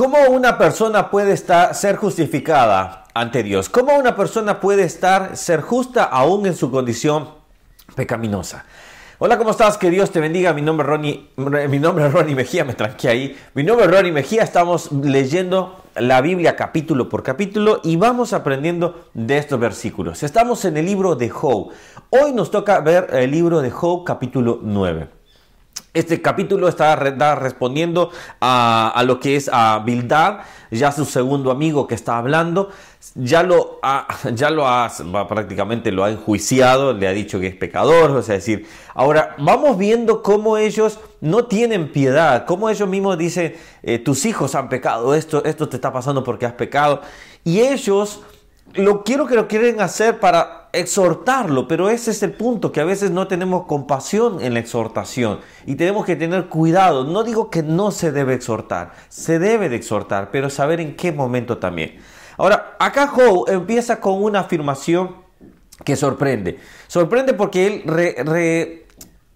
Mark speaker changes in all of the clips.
Speaker 1: ¿Cómo una persona puede estar, ser justificada ante Dios? ¿Cómo una persona puede estar, ser justa aún en su condición pecaminosa? Hola, ¿cómo estás? Que Dios te bendiga. Mi nombre es Ronnie, mi nombre es Ronnie Mejía, me tranqué ahí. Mi nombre es Ronnie Mejía, estamos leyendo la Biblia capítulo por capítulo y vamos aprendiendo de estos versículos. Estamos en el libro de Job. Hoy nos toca ver el libro de Job capítulo 9. Este capítulo está respondiendo a, lo que es a Bildad, ya su segundo amigo que está hablando, ya lo ha, ya lo ha, prácticamente lo ha enjuiciado, le ha dicho que es pecador, o sea, decir, ahora vamos viendo cómo ellos no tienen piedad, cómo ellos mismos dicen, eh, tus hijos han pecado, esto, esto te está pasando porque has pecado, y ellos lo quiero que lo quieren hacer para exhortarlo, pero ese es el punto, que a veces no tenemos compasión en la exhortación y tenemos que tener cuidado. No digo que no se debe exhortar, se debe de exhortar, pero saber en qué momento también. Ahora, acá Joe empieza con una afirmación que sorprende. Sorprende porque él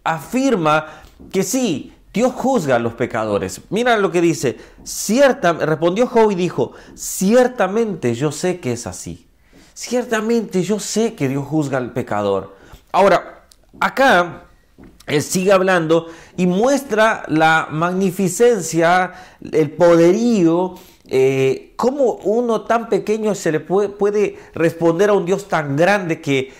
Speaker 1: afirma que sí, Dios juzga a los pecadores. Mira lo que dice. Cierta, respondió Job y dijo, ciertamente yo sé que es así. Ciertamente yo sé que Dios juzga al pecador. Ahora, acá él sigue hablando y muestra la magnificencia, el poderío eh, ¿Cómo uno tan pequeño se le puede, responder a un Dios tan grande que,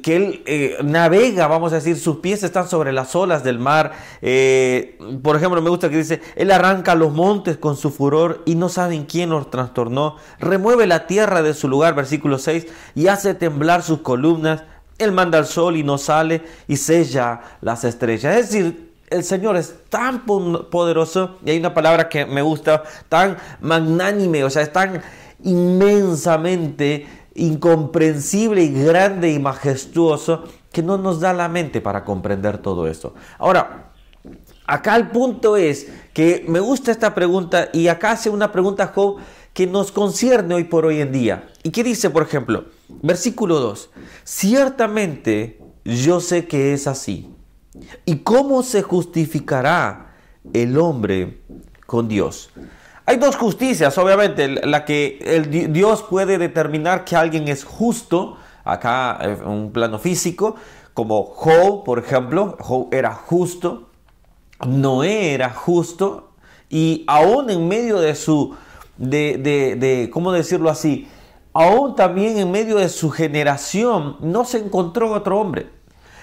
Speaker 1: que Él eh, navega, vamos a decir, sus pies están sobre las olas del mar? Eh, por ejemplo, me gusta que dice, Él arranca los montes con su furor y no saben quién los trastornó, remueve la tierra de su lugar, versículo 6, y hace temblar sus columnas. Él manda el sol y no sale y sella las estrellas. Es decir, el Señor es tan poderoso, y hay una palabra que me gusta, tan magnánime, o sea, es tan inmensamente incomprensible y grande y majestuoso que no nos da la mente para comprender todo esto. Ahora, acá el punto es que me gusta esta pregunta y acá hace una pregunta Job que nos concierne hoy por hoy en día. ¿Y qué dice, por ejemplo? Versículo 2. Ciertamente yo sé que es así ¿Y cómo se justificará el hombre con Dios? Hay dos justicias, obviamente, la que el Dios puede determinar que alguien es justo, acá en un plano físico, como Job, por ejemplo, Job era justo, Noé era justo, y aún en medio de su, de, de, de, ¿cómo decirlo así? Aún también en medio de su generación no se encontró otro hombre.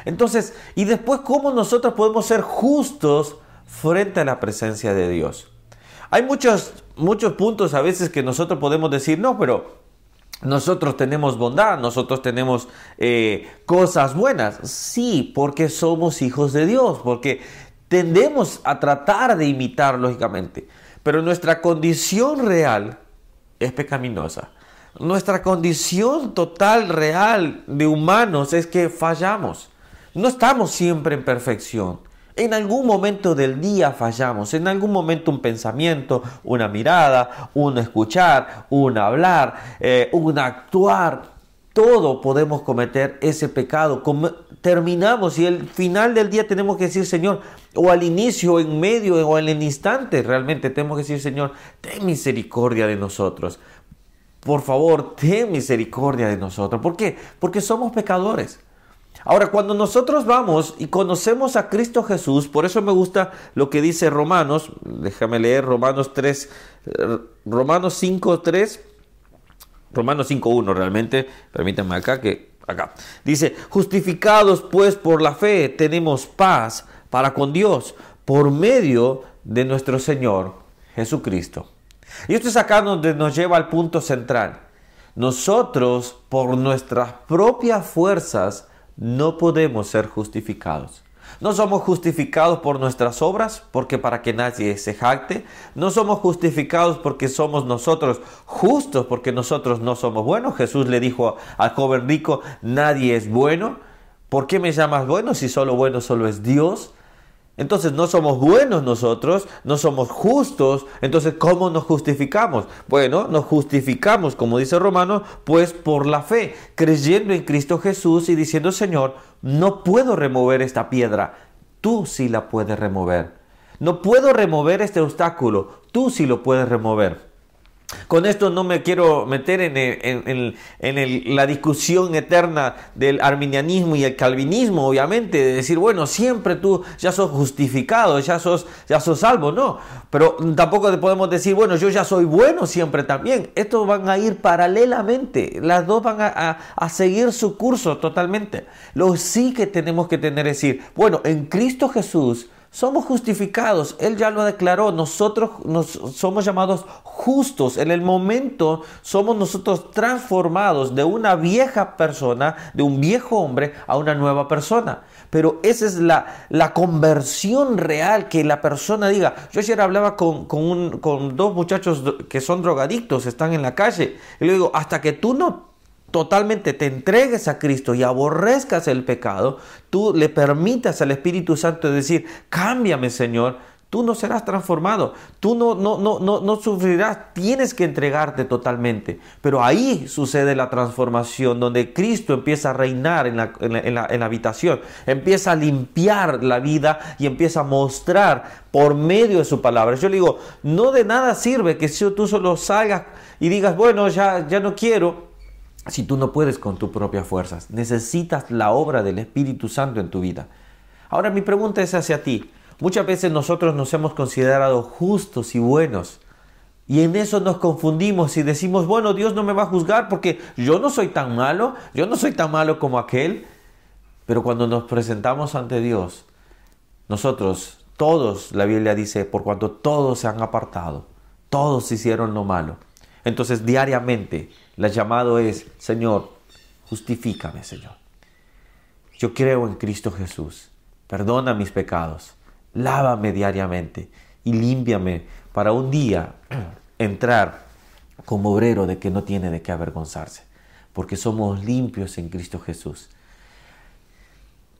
Speaker 1: Entonces, y después, ¿cómo nosotros podemos ser justos frente a la presencia de Dios? Hay muchos, muchos puntos a veces que nosotros podemos decir, no, pero nosotros tenemos bondad, nosotros tenemos eh, cosas buenas. Sí, porque somos hijos de Dios, porque tendemos a tratar de imitar, lógicamente. Pero nuestra condición real es pecaminosa. Nuestra condición total, real de humanos es que fallamos. No estamos siempre en perfección. En algún momento del día fallamos, en algún momento un pensamiento, una mirada, un escuchar, un hablar, eh, un actuar, todo podemos cometer ese pecado. terminamos y al final del día tenemos que decir, Señor, o al inicio, o en medio, o en el instante, realmente tenemos que decir, Señor, ten misericordia de nosotros. Por favor, ten misericordia de nosotros. ¿Por qué? Porque somos pecadores. Ahora, cuando nosotros vamos y conocemos a Cristo Jesús, por eso me gusta lo que dice Romanos, déjame leer Romanos 3, eh, Romanos 5, 3, Romanos 5, 1 realmente, permítanme acá que, acá, dice, justificados pues por la fe tenemos paz para con Dios por medio de nuestro Señor Jesucristo. Y esto es acá donde nos lleva al punto central. Nosotros, por nuestras propias fuerzas, no podemos ser justificados. No somos justificados por nuestras obras, porque para que nadie se jacte. No somos justificados porque somos nosotros justos, porque nosotros no somos buenos. Jesús le dijo al joven rico, nadie es bueno. ¿Por qué me llamas bueno si solo bueno solo es Dios? Entonces no somos buenos nosotros, no somos justos, entonces ¿cómo nos justificamos? Bueno, nos justificamos, como dice Romano, pues por la fe, creyendo en Cristo Jesús y diciendo, Señor, no puedo remover esta piedra, tú sí la puedes remover. No puedo remover este obstáculo, tú sí lo puedes remover. Con esto no me quiero meter en, la discusión eterna del arminianismo y el calvinismo, obviamente, de decir, bueno, siempre tú ya sos justificado, ya sos, ya sos salvo, no. Pero tampoco podemos decir, bueno, yo ya soy bueno siempre también. Estos van a ir paralelamente, las dos van a seguir su curso totalmente. Lo sí que tenemos que tener es decir, bueno, en Cristo Jesús, somos justificados, Él ya lo declaró, nosotros nos, somos llamados justos, en el momento somos nosotros transformados de una vieja persona, de un viejo hombre, a una nueva persona. Pero esa es la, la conversión real, que la persona diga, yo ayer hablaba con, con, con dos muchachos que son drogadictos, están en la calle, y le digo, hasta que tú no totalmente te entregues a Cristo y aborrezcas el pecado, tú le permitas al Espíritu Santo decir, cámbiame Señor, tú no serás transformado, tú no, no, no, no, no sufrirás, tienes que entregarte totalmente. Pero ahí sucede la transformación, donde Cristo empieza a reinar en la, en la, en la habitación, empieza a limpiar la vida y empieza a mostrar por medio de su palabra. Yo le digo, no de nada sirve que si tú solo salgas y digas, bueno, ya, ya no quiero, si tú no puedes con tus propias fuerzas. Necesitas la obra del Espíritu Santo en tu vida. Ahora mi pregunta es hacia ti. Muchas veces nosotros nos hemos considerado justos y buenos. Y en eso nos confundimos y decimos, bueno, Dios no me va a juzgar porque yo no soy tan malo, yo no soy tan malo como aquel. Pero cuando nos presentamos ante Dios, nosotros, todos, la Biblia dice, por cuanto todos se han apartado, todos hicieron lo malo. Entonces diariamente el llamado es, Señor, justifícame, Señor. Yo creo en Cristo Jesús. Perdona mis pecados. Lávame diariamente y límpiame para un día entrar como obrero de que no tiene de qué avergonzarse, porque somos limpios en Cristo Jesús.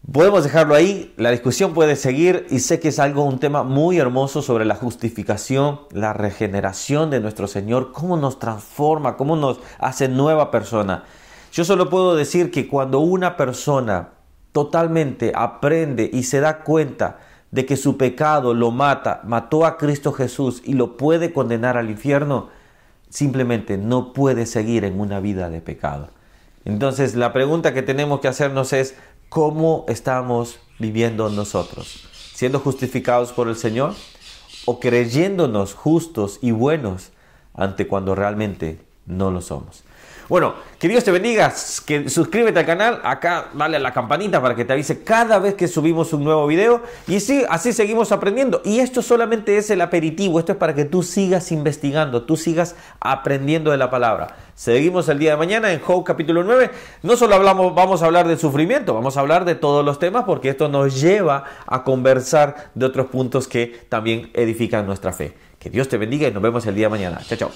Speaker 1: Podemos dejarlo ahí, la discusión puede seguir y sé que es algo, un tema muy hermoso sobre la justificación, la regeneración de nuestro Señor, cómo nos transforma, cómo nos hace nueva persona. Yo solo puedo decir que cuando una persona totalmente aprende y se da cuenta de que su pecado lo mata, mató a Cristo Jesús y lo puede condenar al infierno, simplemente no puede seguir en una vida de pecado. Entonces la pregunta que tenemos que hacernos es, cómo estamos viviendo nosotros, siendo justificados por el Señor o creyéndonos justos y buenos ante cuando realmente no lo somos. Bueno, que Dios te bendiga, que suscríbete al canal, acá dale a la campanita para que te avise cada vez que subimos un nuevo video y sí, así seguimos aprendiendo. Y esto solamente es el aperitivo, esto es para que tú sigas investigando, tú sigas aprendiendo de la palabra. Seguimos el día de mañana en Job capítulo 9. No solo hablamos, vamos a hablar del sufrimiento, vamos a hablar de todos los temas porque esto nos lleva a conversar de otros puntos que también edifican nuestra fe. Que Dios te bendiga y nos vemos el día de mañana. Chao, chao.